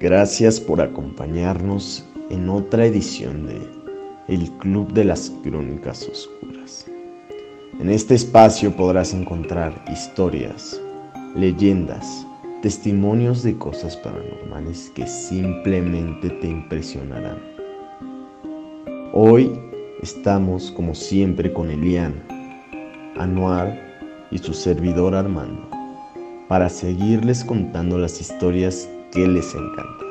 Gracias por acompañarnos en otra edición de El Club de las Crónicas Oscuras. En este espacio podrás encontrar historias, leyendas, testimonios de cosas paranormales que simplemente te impresionarán. Hoy estamos como siempre con Eliana, Anuar y su servidor Armando para seguirles contando las historias que les encantan.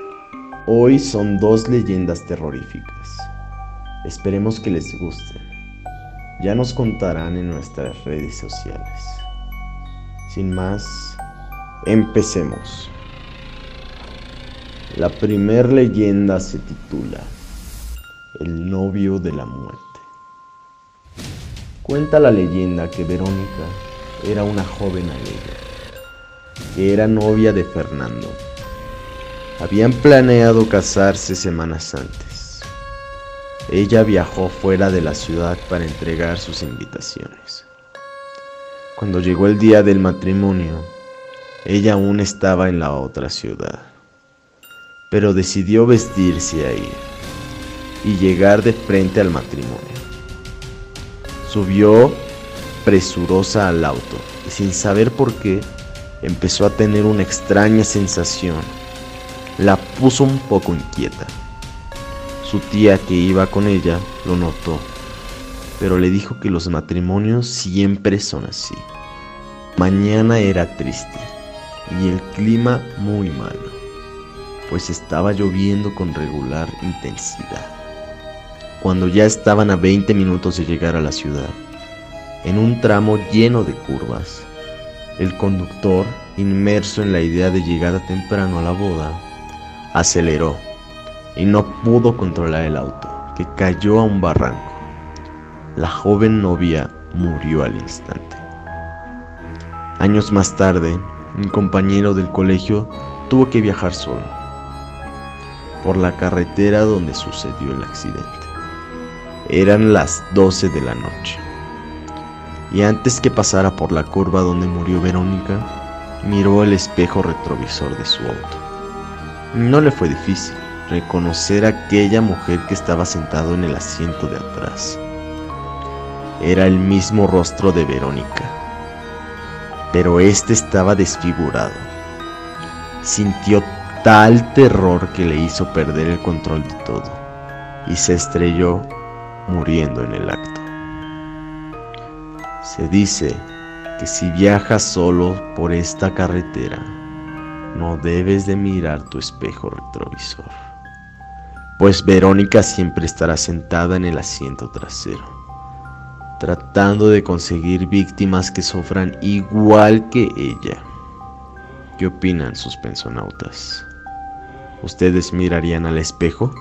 Hoy son dos leyendas terroríficas. Esperemos que les gusten. Ya nos contarán en nuestras redes sociales. Sin más, empecemos. La primer leyenda se titula El novio de la muerte. Cuenta la leyenda que Verónica era una joven alegre, que era novia de Fernando. Habían planeado casarse semanas antes. Ella viajó fuera de la ciudad para entregar sus invitaciones. Cuando llegó el día del matrimonio, ella aún estaba en la otra ciudad, pero decidió vestirse ahí y llegar de frente al matrimonio. Subió presurosa al auto y sin saber por qué empezó a tener una extraña sensación. La puso un poco inquieta. Su tía que iba con ella lo notó, pero le dijo que los matrimonios siempre son así. Mañana era triste y el clima muy malo, pues estaba lloviendo con regular intensidad cuando ya estaban a 20 minutos de llegar a la ciudad, en un tramo lleno de curvas. El conductor, inmerso en la idea de llegar temprano a la boda, aceleró y no pudo controlar el auto, que cayó a un barranco. La joven novia murió al instante. Años más tarde, un compañero del colegio tuvo que viajar solo por la carretera donde sucedió el accidente. Eran las 12 de la noche. Y antes que pasara por la curva donde murió Verónica, miró el espejo retrovisor de su auto. No le fue difícil reconocer a aquella mujer que estaba sentado en el asiento de atrás. Era el mismo rostro de Verónica, pero este estaba desfigurado. Sintió tal terror que le hizo perder el control de todo y se estrelló muriendo en el acto. Se dice que si viajas solo por esta carretera, no debes de mirar tu espejo retrovisor, pues Verónica siempre estará sentada en el asiento trasero, tratando de conseguir víctimas que sufran igual que ella. ¿Qué opinan sus pensonautas? ¿Ustedes mirarían al espejo?